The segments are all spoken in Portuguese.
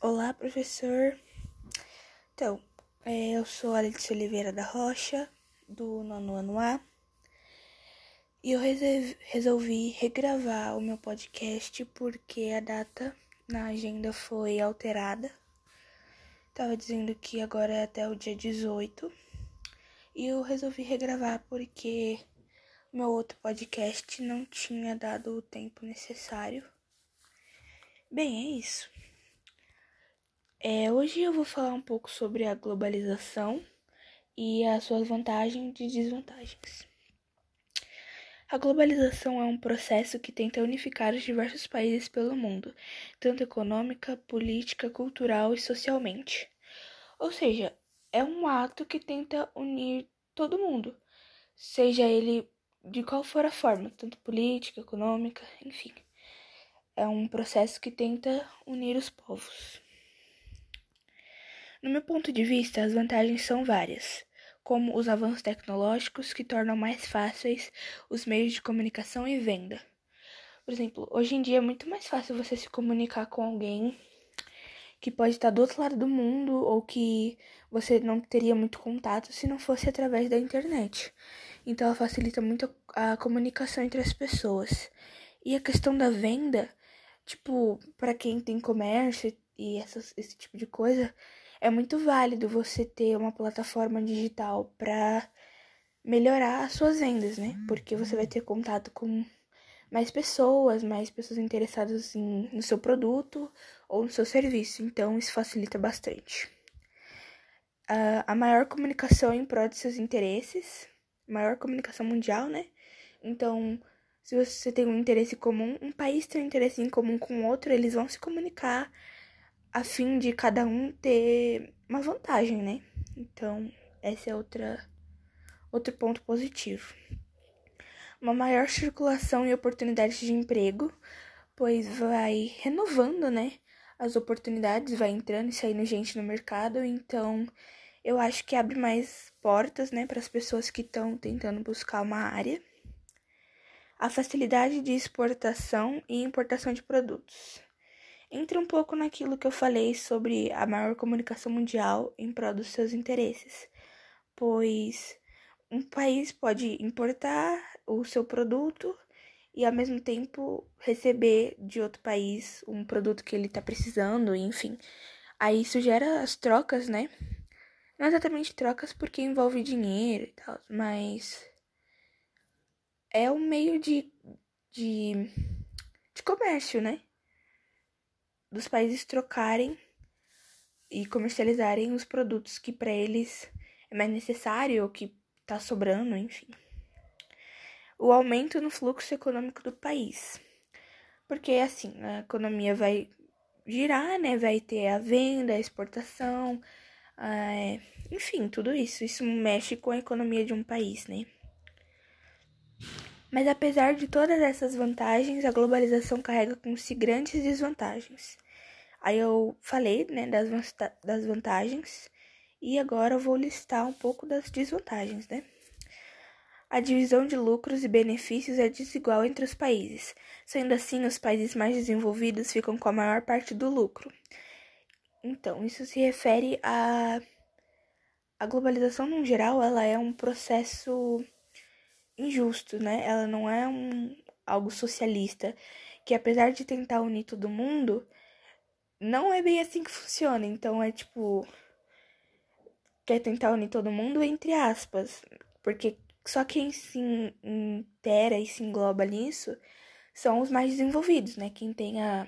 Olá, professor. Então, é, eu sou Alice Oliveira da Rocha, do nono ano A, e eu resolvi regravar o meu podcast porque a data na agenda foi alterada. Tava dizendo que agora é até o dia 18, e eu resolvi regravar porque meu outro podcast não tinha dado o tempo necessário. Bem, é isso. É, hoje eu vou falar um pouco sobre a globalização e as suas vantagens e desvantagens. A globalização é um processo que tenta unificar os diversos países pelo mundo, tanto econômica, política, cultural e socialmente. Ou seja, é um ato que tenta unir todo mundo, seja ele de qual for a forma, tanto política, econômica, enfim. É um processo que tenta unir os povos. No meu ponto de vista, as vantagens são várias, como os avanços tecnológicos que tornam mais fáceis os meios de comunicação e venda. Por exemplo, hoje em dia é muito mais fácil você se comunicar com alguém que pode estar do outro lado do mundo ou que você não teria muito contato se não fosse através da internet. Então ela facilita muito a comunicação entre as pessoas. E a questão da venda, tipo, para quem tem comércio e essas, esse tipo de coisa, é muito válido você ter uma plataforma digital para melhorar as suas vendas, né? Porque você vai ter contato com mais pessoas, mais pessoas interessadas em, no seu produto ou no seu serviço. Então, isso facilita bastante. Uh, a maior comunicação em prol de seus interesses, maior comunicação mundial, né? Então, se você tem um interesse comum, um país tem um interesse em comum com outro, eles vão se comunicar a fim de cada um ter uma vantagem, né? Então, esse é outra outro ponto positivo. Uma maior circulação e oportunidades de emprego, pois vai renovando, né? As oportunidades, vai entrando e saindo gente no mercado, então eu acho que abre mais portas, né, para as pessoas que estão tentando buscar uma área. A facilidade de exportação e importação de produtos entra um pouco naquilo que eu falei sobre a maior comunicação mundial em prol dos seus interesses, pois um país pode importar o seu produto e ao mesmo tempo receber de outro país um produto que ele está precisando, enfim. Aí isso gera as trocas, né? Não exatamente trocas porque envolve dinheiro e tal, mas é um meio de, de, de comércio, né? Dos países trocarem e comercializarem os produtos que para eles é mais necessário ou que está sobrando, enfim. O aumento no fluxo econômico do país. Porque assim, a economia vai girar, né? Vai ter a venda, a exportação, enfim, tudo isso. Isso mexe com a economia de um país, né? Mas apesar de todas essas vantagens, a globalização carrega consigo grandes desvantagens. Aí eu falei né, das, das vantagens e agora eu vou listar um pouco das desvantagens, né? A divisão de lucros e benefícios é desigual entre os países. Sendo assim, os países mais desenvolvidos ficam com a maior parte do lucro. Então, isso se refere a a globalização no geral, ela é um processo injusto, né? Ela não é um algo socialista que apesar de tentar unir todo mundo, não é bem assim que funciona. Então é tipo quer tentar unir todo mundo entre aspas, porque só quem se intera e se engloba nisso são os mais desenvolvidos, né? Quem tem a,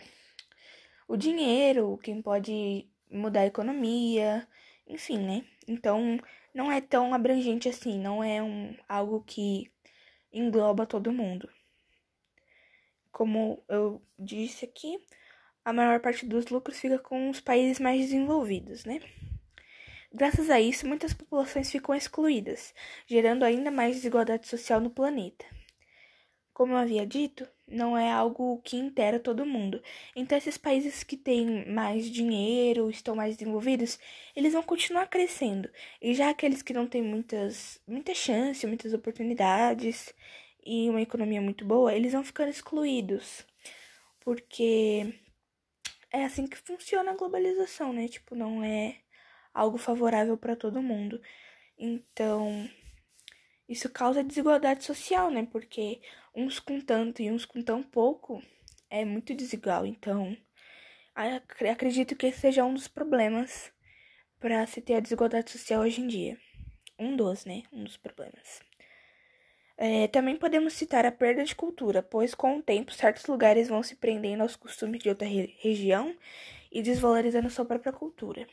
o dinheiro, quem pode mudar a economia, enfim, né? Então não é tão abrangente assim, não é um algo que engloba todo mundo. Como eu disse aqui, a maior parte dos lucros fica com os países mais desenvolvidos, né? Graças a isso, muitas populações ficam excluídas, gerando ainda mais desigualdade social no planeta. Como eu havia dito, não é algo que intera todo mundo. Então, esses países que têm mais dinheiro, estão mais desenvolvidos, eles vão continuar crescendo. E já aqueles que não têm muitas, muita chance, muitas oportunidades e uma economia muito boa, eles vão ficando excluídos. Porque é assim que funciona a globalização, né? Tipo, não é algo favorável para todo mundo. Então, isso causa desigualdade social, né? Porque uns com tanto e uns com tão pouco é muito desigual. Então, acredito que esse seja um dos problemas para se ter a desigualdade social hoje em dia. Um dos, né? Um dos problemas. É, também podemos citar a perda de cultura, pois com o tempo certos lugares vão se prendendo aos costumes de outra re região e desvalorizando sua própria cultura.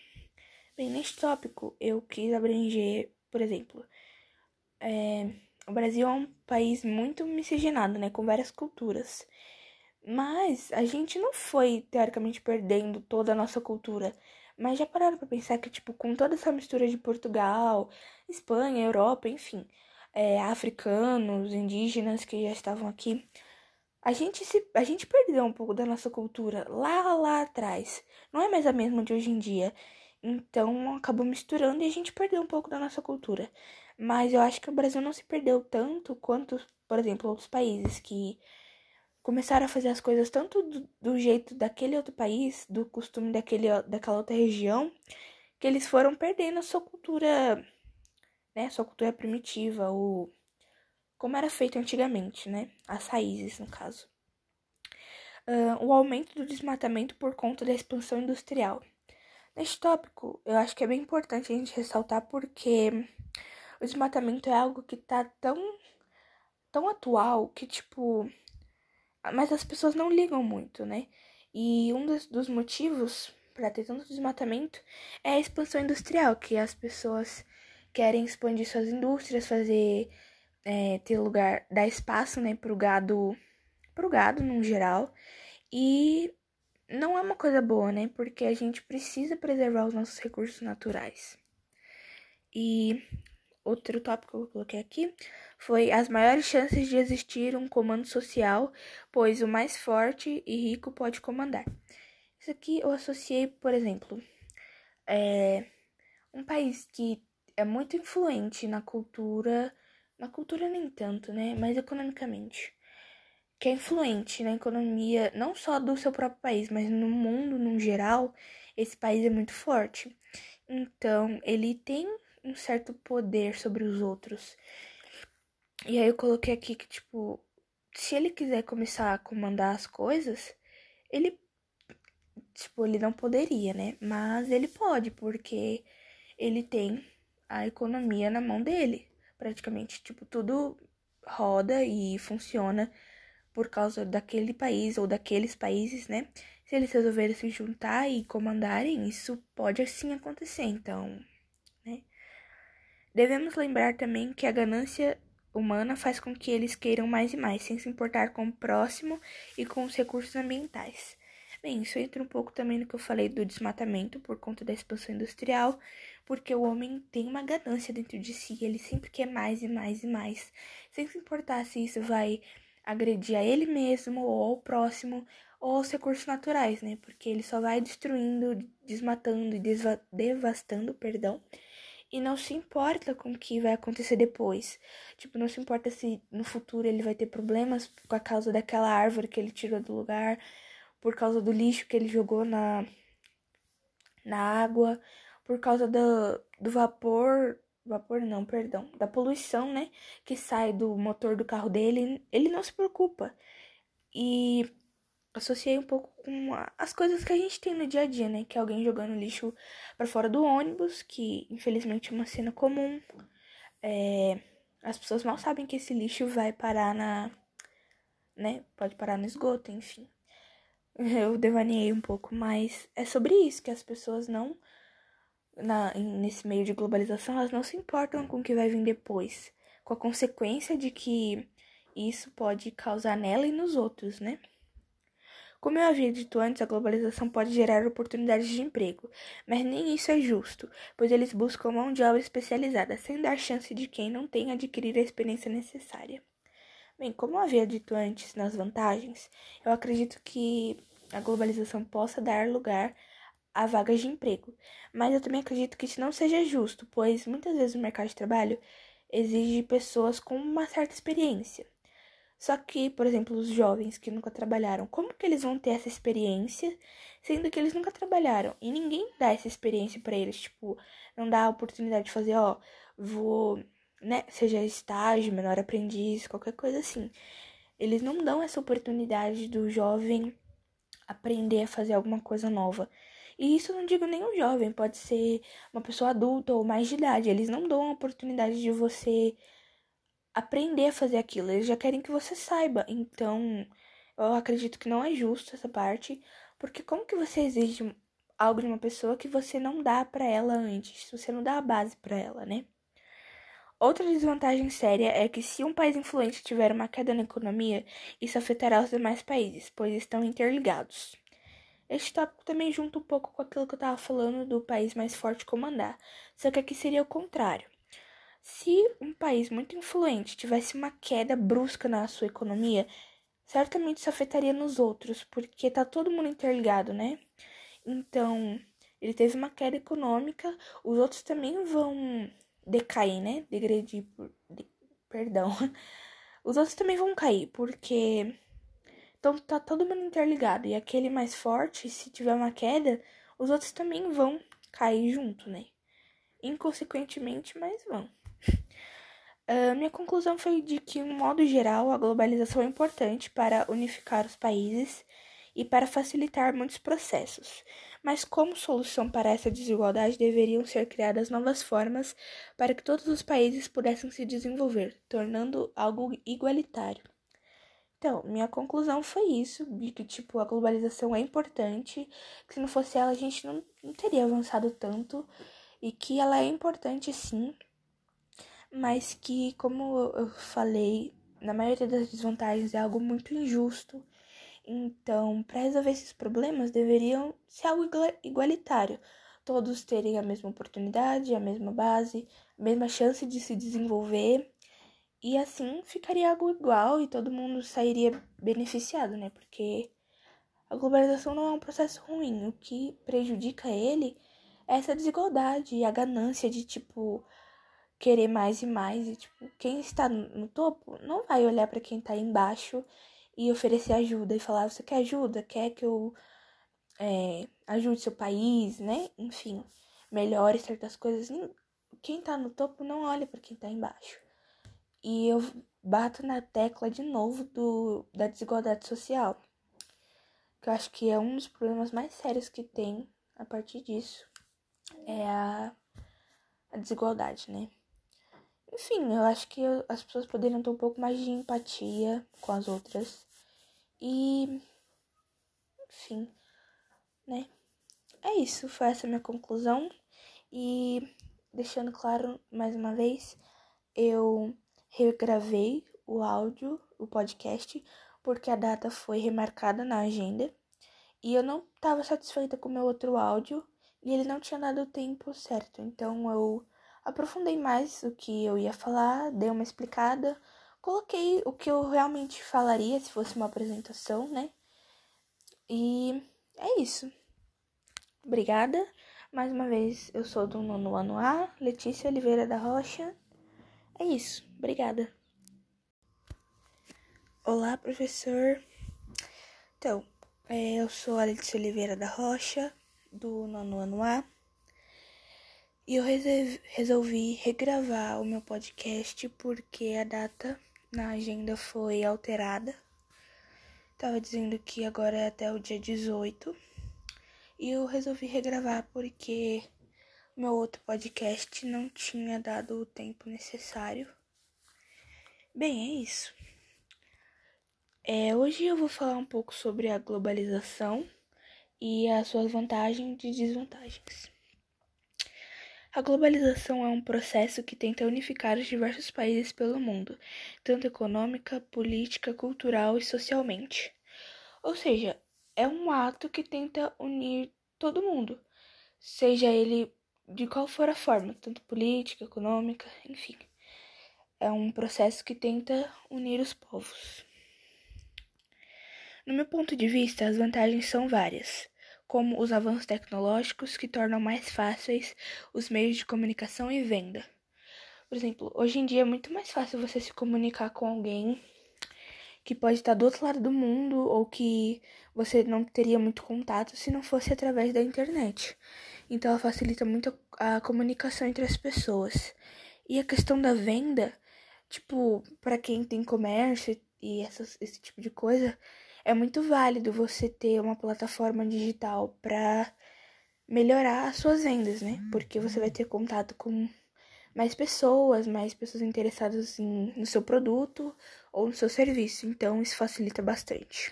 Bem, neste tópico eu quis abranger, por exemplo, é, o Brasil é um país muito miscigenado, né, com várias culturas. Mas a gente não foi teoricamente perdendo toda a nossa cultura. Mas já pararam para pensar que, tipo, com toda essa mistura de Portugal, Espanha, Europa, enfim, é, africanos, indígenas que já estavam aqui, a gente se a gente perdeu um pouco da nossa cultura lá lá atrás. Não é mais a mesma de hoje em dia. Então acabou misturando e a gente perdeu um pouco da nossa cultura. Mas eu acho que o Brasil não se perdeu tanto quanto, por exemplo, outros países que começaram a fazer as coisas tanto do, do jeito daquele outro país, do costume daquele, daquela outra região, que eles foram perdendo a sua cultura, né, sua cultura primitiva, o como era feito antigamente, né, as raízes no caso. Uh, o aumento do desmatamento por conta da expansão industrial. Neste tópico, eu acho que é bem importante a gente ressaltar porque o desmatamento é algo que tá tão, tão atual que, tipo. Mas as pessoas não ligam muito, né? E um dos, dos motivos para ter tanto desmatamento é a expansão industrial, que as pessoas querem expandir suas indústrias, fazer. É, ter lugar, dar espaço, né, pro gado, pro gado no geral. E não é uma coisa boa, né? Porque a gente precisa preservar os nossos recursos naturais. E outro tópico que eu coloquei aqui foi as maiores chances de existir um comando social, pois o mais forte e rico pode comandar. Isso aqui eu associei, por exemplo, é um país que é muito influente na cultura, na cultura nem tanto, né, mas economicamente, que é influente na economia não só do seu próprio país, mas no mundo no geral, esse país é muito forte. Então, ele tem um certo poder sobre os outros. E aí eu coloquei aqui que, tipo, se ele quiser começar a comandar as coisas, ele, tipo, ele não poderia, né? Mas ele pode, porque ele tem a economia na mão dele. Praticamente, tipo, tudo roda e funciona por causa daquele país ou daqueles países, né? Se eles resolverem se juntar e comandarem, isso pode assim acontecer. Então, Devemos lembrar também que a ganância humana faz com que eles queiram mais e mais, sem se importar com o próximo e com os recursos ambientais. Bem, isso entra um pouco também no que eu falei do desmatamento por conta da expansão industrial, porque o homem tem uma ganância dentro de si, ele sempre quer mais e mais e mais, sem se importar se isso vai agredir a ele mesmo ou ao próximo ou aos recursos naturais, né? Porque ele só vai destruindo, desmatando e devastando, perdão, e não se importa com o que vai acontecer depois. Tipo, não se importa se no futuro ele vai ter problemas por causa daquela árvore que ele tirou do lugar, por causa do lixo que ele jogou na, na água, por causa do, do vapor. Vapor não, perdão. Da poluição, né? Que sai do motor do carro dele. Ele não se preocupa. E associei um pouco com as coisas que a gente tem no dia a dia, né? Que é alguém jogando lixo para fora do ônibus, que infelizmente é uma cena comum. É, as pessoas mal sabem que esse lixo vai parar na. né? Pode parar no esgoto, enfim. Eu devaneei um pouco, mas é sobre isso que as pessoas não. Na, nesse meio de globalização, elas não se importam com o que vai vir depois, com a consequência de que isso pode causar nela e nos outros, né? Como eu havia dito antes, a globalização pode gerar oportunidades de emprego, mas nem isso é justo, pois eles buscam mão de obra especializada, sem dar chance de quem não tem adquirir a experiência necessária. Bem, como eu havia dito antes nas vantagens, eu acredito que a globalização possa dar lugar a vagas de emprego, mas eu também acredito que isso não seja justo, pois muitas vezes o mercado de trabalho exige pessoas com uma certa experiência. Só que, por exemplo, os jovens que nunca trabalharam, como que eles vão ter essa experiência, sendo que eles nunca trabalharam? E ninguém dá essa experiência para eles, tipo, não dá a oportunidade de fazer, ó, vou, né, seja estágio, menor aprendiz, qualquer coisa assim. Eles não dão essa oportunidade do jovem aprender a fazer alguma coisa nova. E isso não digo nem um jovem, pode ser uma pessoa adulta ou mais de idade. Eles não dão a oportunidade de você aprender a fazer aquilo. Eles já querem que você saiba. Então, eu acredito que não é justo essa parte, porque como que você exige algo de uma pessoa que você não dá para ela antes, você não dá a base para ela, né? Outra desvantagem séria é que se um país influente tiver uma queda na economia, isso afetará os demais países, pois estão interligados. Este tópico também junta um pouco com aquilo que eu estava falando do país mais forte comandar, só que aqui seria o contrário. Se um país muito influente tivesse uma queda brusca na sua economia, certamente isso afetaria nos outros, porque tá todo mundo interligado, né? Então, ele teve uma queda econômica, os outros também vão decair, né? Degredir, de, perdão. Os outros também vão cair, porque então tá todo mundo interligado. E aquele mais forte, se tiver uma queda, os outros também vão cair junto, né? Inconsequentemente, mas vão. Uh, minha conclusão foi de que, em modo geral, a globalização é importante para unificar os países e para facilitar muitos processos. Mas, como solução para essa desigualdade, deveriam ser criadas novas formas para que todos os países pudessem se desenvolver, tornando algo igualitário. Então, minha conclusão foi isso, de que, tipo, a globalização é importante, que se não fosse ela a gente não, não teria avançado tanto, e que ela é importante sim, mas que, como eu falei, na maioria das desvantagens é algo muito injusto. Então, para resolver esses problemas, deveriam ser algo igualitário. Todos terem a mesma oportunidade, a mesma base, a mesma chance de se desenvolver e assim ficaria algo igual e todo mundo sairia beneficiado, né? Porque a globalização não é um processo ruim. O que prejudica ele é essa desigualdade e a ganância de, tipo, querer mais e mais. E, tipo, quem está no topo não vai olhar para quem está embaixo e oferecer ajuda e falar: você quer ajuda? Quer que eu é, ajude seu país, né? Enfim, melhore certas coisas. Quem está no topo não olha para quem está embaixo. E eu bato na tecla de novo do, da desigualdade social, que eu acho que é um dos problemas mais sérios que tem a partir disso, é a, a desigualdade, né? Enfim, eu acho que as pessoas poderiam ter um pouco mais de empatia com as outras. E. Enfim, né? É isso, foi essa minha conclusão. E deixando claro mais uma vez, eu regravei o áudio, o podcast, porque a data foi remarcada na agenda e eu não estava satisfeita com o meu outro áudio e ele não tinha dado o tempo certo. Então eu aprofundei mais o que eu ia falar, dei uma explicada, coloquei o que eu realmente falaria se fosse uma apresentação, né? E é isso. Obrigada. Mais uma vez, eu sou do nono ano A, Letícia Oliveira da Rocha. É isso. Obrigada. Olá, professor. Então, é, eu sou a Letícia Oliveira da Rocha, do nono ano A. E eu resolvi regravar o meu podcast porque a data na agenda foi alterada. Tava dizendo que agora é até o dia 18. E eu resolvi regravar porque meu outro podcast não tinha dado o tempo necessário. Bem, é isso. É, hoje eu vou falar um pouco sobre a globalização e as suas vantagens e desvantagens. A globalização é um processo que tenta unificar os diversos países pelo mundo, tanto econômica, política, cultural e socialmente. Ou seja, é um ato que tenta unir todo mundo, seja ele de qual for a forma, tanto política, econômica, enfim. É um processo que tenta unir os povos. No meu ponto de vista, as vantagens são várias, como os avanços tecnológicos que tornam mais fáceis os meios de comunicação e venda. Por exemplo, hoje em dia é muito mais fácil você se comunicar com alguém que pode estar do outro lado do mundo ou que você não teria muito contato se não fosse através da internet. Então ela facilita muito a, comunicação entre as pessoas. E a questão da venda, tipo, para quem tem comércio e essas, esse tipo de coisa, é muito válido você ter uma plataforma digital para melhorar as suas vendas, né? Porque você vai ter contato com mais pessoas, mais pessoas interessadas em, no seu produto ou no seu serviço. Então, isso facilita bastante.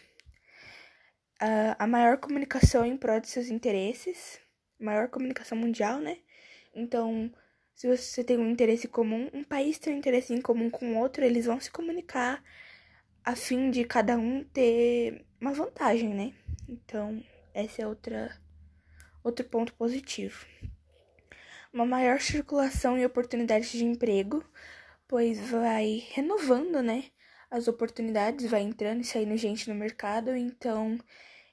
Uh, a maior comunicação em prol de seus interesses, maior comunicação mundial, né? Então, se você tem um interesse comum, um país tem um interesse em comum com outro, eles vão se comunicar a fim de cada um ter uma vantagem, né? Então, essa é outra outro ponto positivo. Uma maior circulação e oportunidades de emprego, pois vai renovando, né? As oportunidades, vai entrando e saindo gente no mercado, então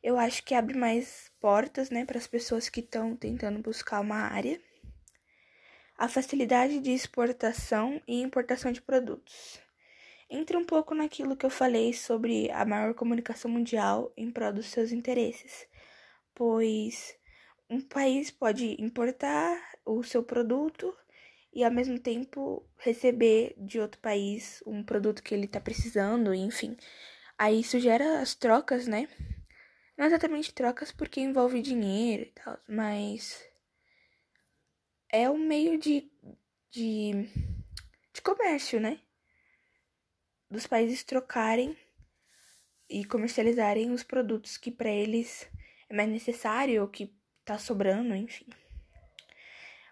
eu acho que abre mais portas, né, para as pessoas que estão tentando buscar uma área. A facilidade de exportação e importação de produtos. Entra um pouco naquilo que eu falei sobre a maior comunicação mundial em prol dos seus interesses, pois um país pode importar o seu produto e ao mesmo tempo receber de outro país um produto que ele está precisando, enfim. Aí isso gera as trocas, né? Não exatamente trocas porque envolve dinheiro e tal, mas é um meio de, de, de comércio, né? Dos países trocarem e comercializarem os produtos que para eles é mais necessário ou que tá sobrando, enfim.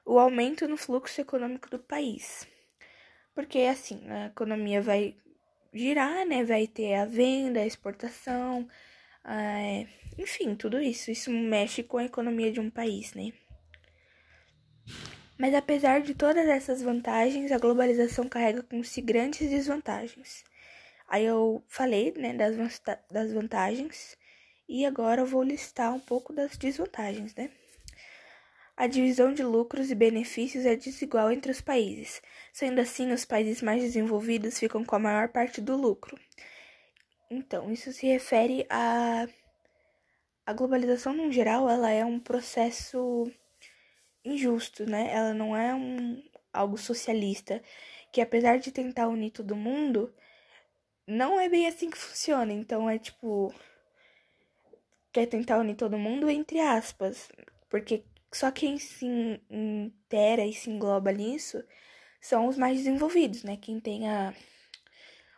O aumento no fluxo econômico do país. Porque assim, a economia vai girar, né? Vai ter a venda, a exportação, enfim, tudo isso. Isso mexe com a economia de um país, né? Mas apesar de todas essas vantagens, a globalização carrega consigo grandes desvantagens. Aí eu falei, né, das, das vantagens. E agora eu vou listar um pouco das desvantagens, né? A divisão de lucros e benefícios é desigual entre os países. Sendo assim, os países mais desenvolvidos ficam com a maior parte do lucro. Então, isso se refere a a globalização no geral, ela é um processo injusto, né? Ela não é um algo socialista, que apesar de tentar unir todo mundo, não é bem assim que funciona. Então é tipo quer tentar unir todo mundo, entre aspas, porque só quem se intera e se engloba nisso são os mais desenvolvidos, né? Quem tem a,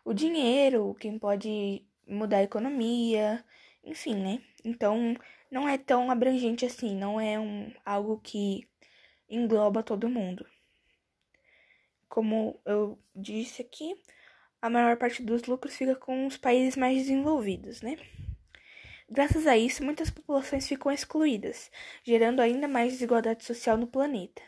o dinheiro, quem pode mudar a economia, enfim, né? Então, não é tão abrangente assim, não é um, algo que engloba todo mundo. Como eu disse aqui, a maior parte dos lucros fica com os países mais desenvolvidos, né? Graças a isso, muitas populações ficam excluídas, gerando ainda mais desigualdade social no planeta.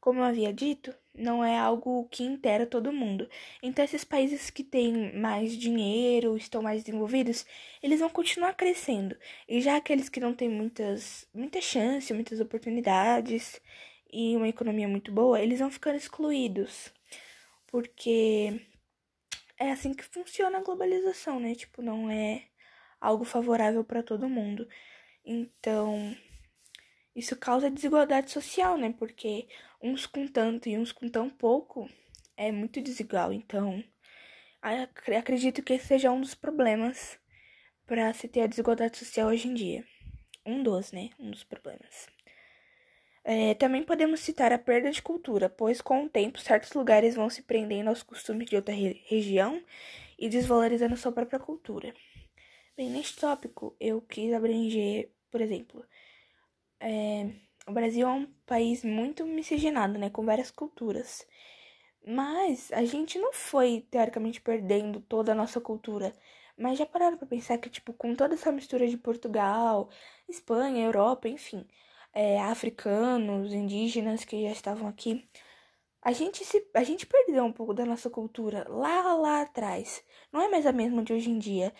Como eu havia dito, não é algo que intera todo mundo. Então, esses países que têm mais dinheiro, estão mais desenvolvidos, eles vão continuar crescendo. E já aqueles que não têm muitas, muita chance, muitas oportunidades e uma economia muito boa, eles vão ficando excluídos. Porque é assim que funciona a globalização, né? Tipo, não é algo favorável para todo mundo. Então, isso causa desigualdade social, né? Porque uns com tanto e uns com tão pouco é muito desigual. Então, acredito que esse seja um dos problemas para se ter a desigualdade social hoje em dia. Um dos, né? Um dos problemas. É, também podemos citar a perda de cultura, pois com o tempo certos lugares vão se prendendo aos costumes de outra re região e desvalorizando sua própria cultura. Bem, neste tópico eu quis abranger, por exemplo, é, o Brasil é um país muito miscigenado, né, com várias culturas. Mas a gente não foi, teoricamente, perdendo toda a nossa cultura. Mas já pararam pra pensar que, tipo, com toda essa mistura de Portugal, Espanha, Europa, enfim, é, africanos, indígenas que já estavam aqui, a gente, se, a gente perdeu um pouco da nossa cultura lá, lá atrás. Não é mais a mesma de hoje em dia.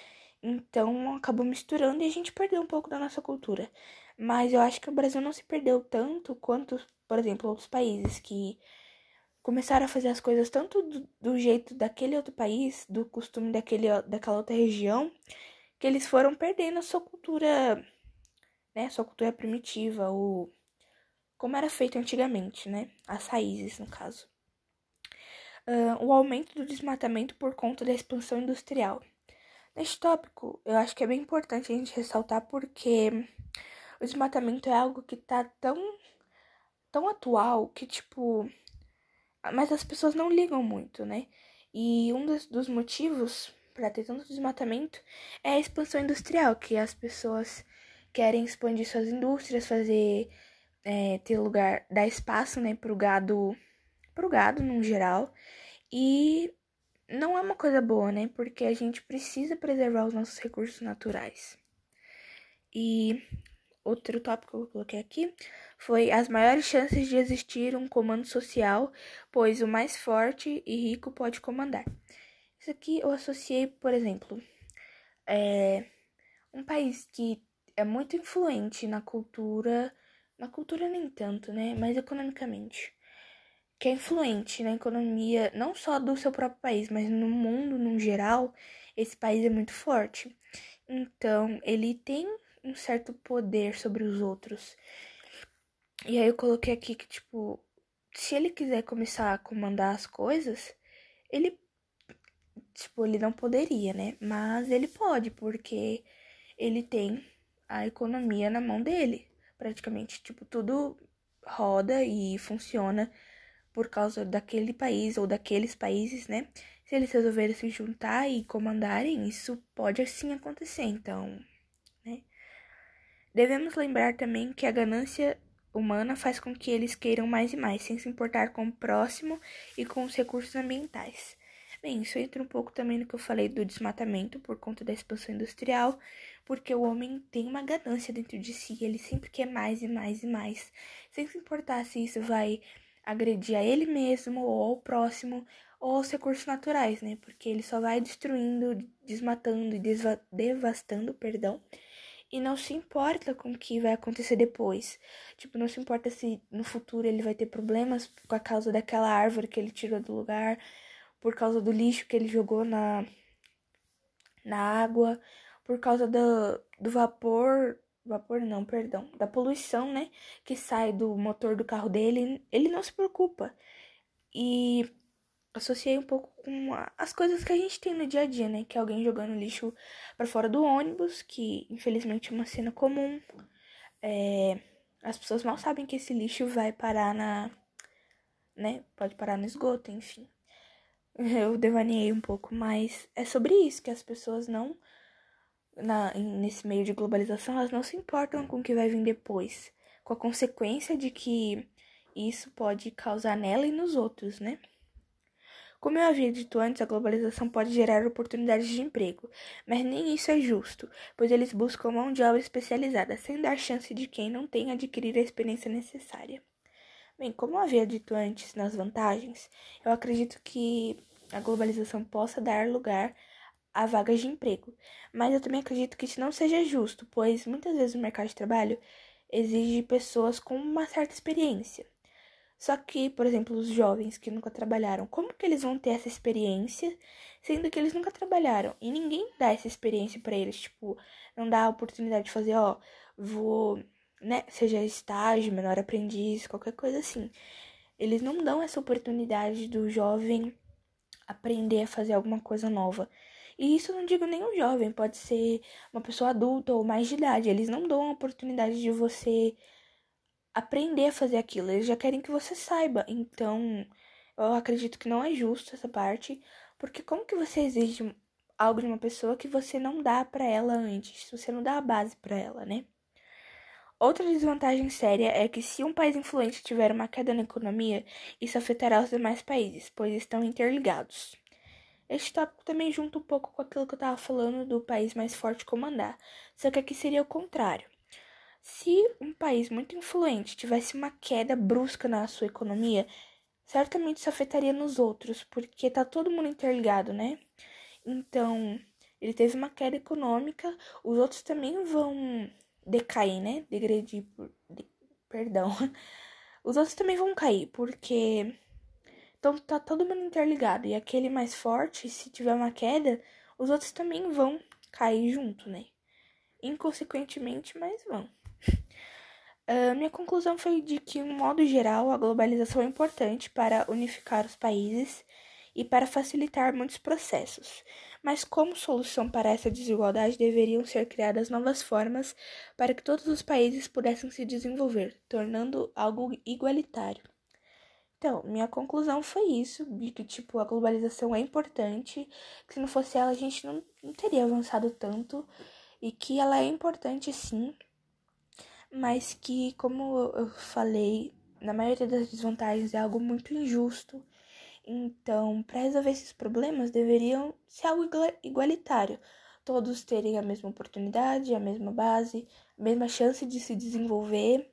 Então acabou misturando e a gente perdeu um pouco da nossa cultura. Mas eu acho que o Brasil não se perdeu tanto quanto, por exemplo, outros países que começaram a fazer as coisas tanto do, do, jeito daquele outro país, do costume daquele, daquela outra região, que eles foram perdendo a sua cultura, né, sua cultura primitiva, o como era feito antigamente, né, as raízes no caso. Uh, o aumento do desmatamento por conta da expansão industrial. Neste tópico, eu acho que é bem importante a gente ressaltar porque o desmatamento é algo que tá tão, tão atual que, tipo, mas as pessoas não ligam muito, né? E um dos, dos motivos para ter tanto desmatamento é a expansão industrial, que as pessoas querem expandir suas indústrias, fazer é, ter lugar, dar espaço, né, pro gado, pro gado no geral. E não é uma coisa boa, né? Porque a gente precisa preservar os nossos recursos naturais. E outro tópico que eu coloquei aqui foi as maiores chances de existir um comando social, pois o mais forte e rico pode comandar. Isso aqui eu associei, por exemplo, é um país que é muito influente na cultura, na cultura nem tanto, né, mas economicamente, que é influente na economia não só do seu próprio país, mas no mundo no geral, esse país é muito forte. Então, ele tem um certo poder sobre os outros. E aí eu coloquei aqui que, tipo, se ele quiser começar a comandar as coisas, ele, tipo, ele não poderia, né? Mas ele pode, porque ele tem a economia na mão dele. Praticamente, tipo, tudo roda e funciona por causa daquele país ou daqueles países, né? Se eles resolverem se juntar e comandarem, isso pode assim acontecer. Então, Devemos lembrar também que a ganância humana faz com que eles queiram mais e mais, sem se importar com o próximo e com os recursos ambientais. Bem, isso entra um pouco também no que eu falei do desmatamento por conta da expansão industrial, porque o homem tem uma ganância dentro de si, ele sempre quer mais e mais e mais, sem se importar se isso vai agredir a ele mesmo ou ao próximo ou aos recursos naturais, né? Porque ele só vai destruindo, desmatando e devastando, perdão, e não se importa com o que vai acontecer depois. Tipo, não se importa se no futuro ele vai ter problemas por causa daquela árvore que ele tirou do lugar, por causa do lixo que ele jogou na, na água, por causa do, do vapor. Vapor não, perdão. Da poluição, né? Que sai do motor do carro dele. Ele não se preocupa. E associei um pouco com as coisas que a gente tem no dia a dia, né? Que é alguém jogando lixo para fora do ônibus, que infelizmente é uma cena comum. É, as pessoas mal sabem que esse lixo vai parar na. né? Pode parar no esgoto, enfim. Eu devaneei um pouco, mas é sobre isso que as pessoas não. Na, nesse meio de globalização, elas não se importam com o que vai vir depois, com a consequência de que isso pode causar nela e nos outros, né? Como eu havia dito antes, a globalização pode gerar oportunidades de emprego, mas nem isso é justo, pois eles buscam mão de obra especializada, sem dar chance de quem não tem adquirir a experiência necessária. Bem, como eu havia dito antes nas vantagens, eu acredito que a globalização possa dar lugar a vagas de emprego, mas eu também acredito que isso não seja justo, pois muitas vezes o mercado de trabalho exige pessoas com uma certa experiência. Só que, por exemplo, os jovens que nunca trabalharam, como que eles vão ter essa experiência, sendo que eles nunca trabalharam? E ninguém dá essa experiência para eles, tipo, não dá a oportunidade de fazer, ó, vou, né, seja estágio, menor aprendiz, qualquer coisa assim. Eles não dão essa oportunidade do jovem aprender a fazer alguma coisa nova. E isso não digo nem um jovem, pode ser uma pessoa adulta ou mais de idade. Eles não dão a oportunidade de você aprender a fazer aquilo, eles já querem que você saiba. Então, eu acredito que não é justo essa parte, porque como que você exige algo de uma pessoa que você não dá para ela antes, você não dá a base para ela, né? Outra desvantagem séria é que se um país influente tiver uma queda na economia, isso afetará os demais países, pois estão interligados. Este tópico também junta um pouco com aquilo que eu estava falando do país mais forte comandar, só que aqui seria o contrário. Se um país muito influente tivesse uma queda brusca na sua economia, certamente isso afetaria nos outros, porque tá todo mundo interligado, né? Então, ele teve uma queda econômica, os outros também vão decair, né? Degredir, de, perdão. Os outros também vão cair, porque Então tá todo mundo interligado. E aquele mais forte, se tiver uma queda, os outros também vão cair junto, né? Inconsequentemente, mas vão. Uh, minha conclusão foi de que, no modo geral, a globalização é importante para unificar os países e para facilitar muitos processos. Mas, como solução para essa desigualdade, deveriam ser criadas novas formas para que todos os países pudessem se desenvolver, tornando algo igualitário. Então, minha conclusão foi isso, de que, tipo, a globalização é importante, que se não fosse ela a gente não, não teria avançado tanto, e que ela é importante sim, mas que, como eu falei, na maioria das desvantagens é algo muito injusto. Então, para resolver esses problemas, deveriam ser algo igualitário. Todos terem a mesma oportunidade, a mesma base, a mesma chance de se desenvolver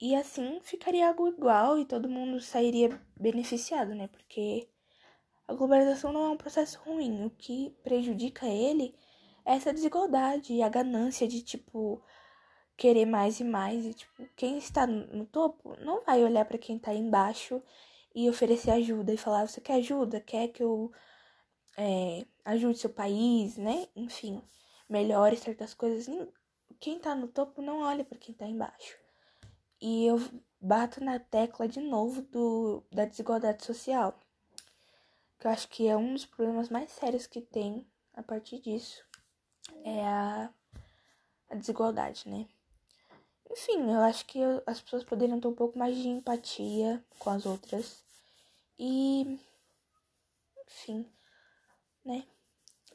e assim ficaria algo igual e todo mundo sairia beneficiado, né? Porque a globalização não é um processo ruim. O que prejudica ele é essa desigualdade e a ganância de, tipo, querer mais e mais. E, tipo, quem está no topo não vai olhar para quem está embaixo e oferecer ajuda e falar: você quer ajuda? Quer que eu é, ajude seu país, né? Enfim, melhore certas coisas. Quem está no topo não olha para quem está embaixo. E eu bato na tecla de novo do, da desigualdade social, que eu acho que é um dos problemas mais sérios que tem a partir disso, é a, a desigualdade, né? Enfim, eu acho que as pessoas poderiam ter um pouco mais de empatia com as outras. E. Enfim, né?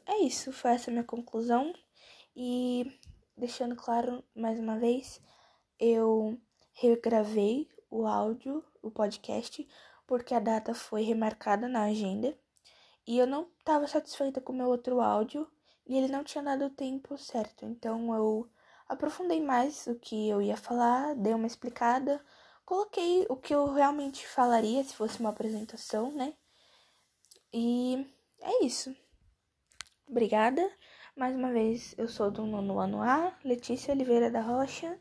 É isso, foi essa minha conclusão. E deixando claro mais uma vez, eu regravei o áudio, o podcast, porque a data foi remarcada na agenda e eu não estava satisfeita com o meu outro áudio e ele não tinha dado o tempo certo. Então eu aprofundei mais o que eu ia falar, dei uma explicada, coloquei o que eu realmente falaria se fosse uma apresentação, né? E é isso. Obrigada. Mais uma vez, eu sou do nono ano A, Letícia Oliveira da Rocha.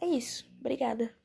É isso. Obrigada.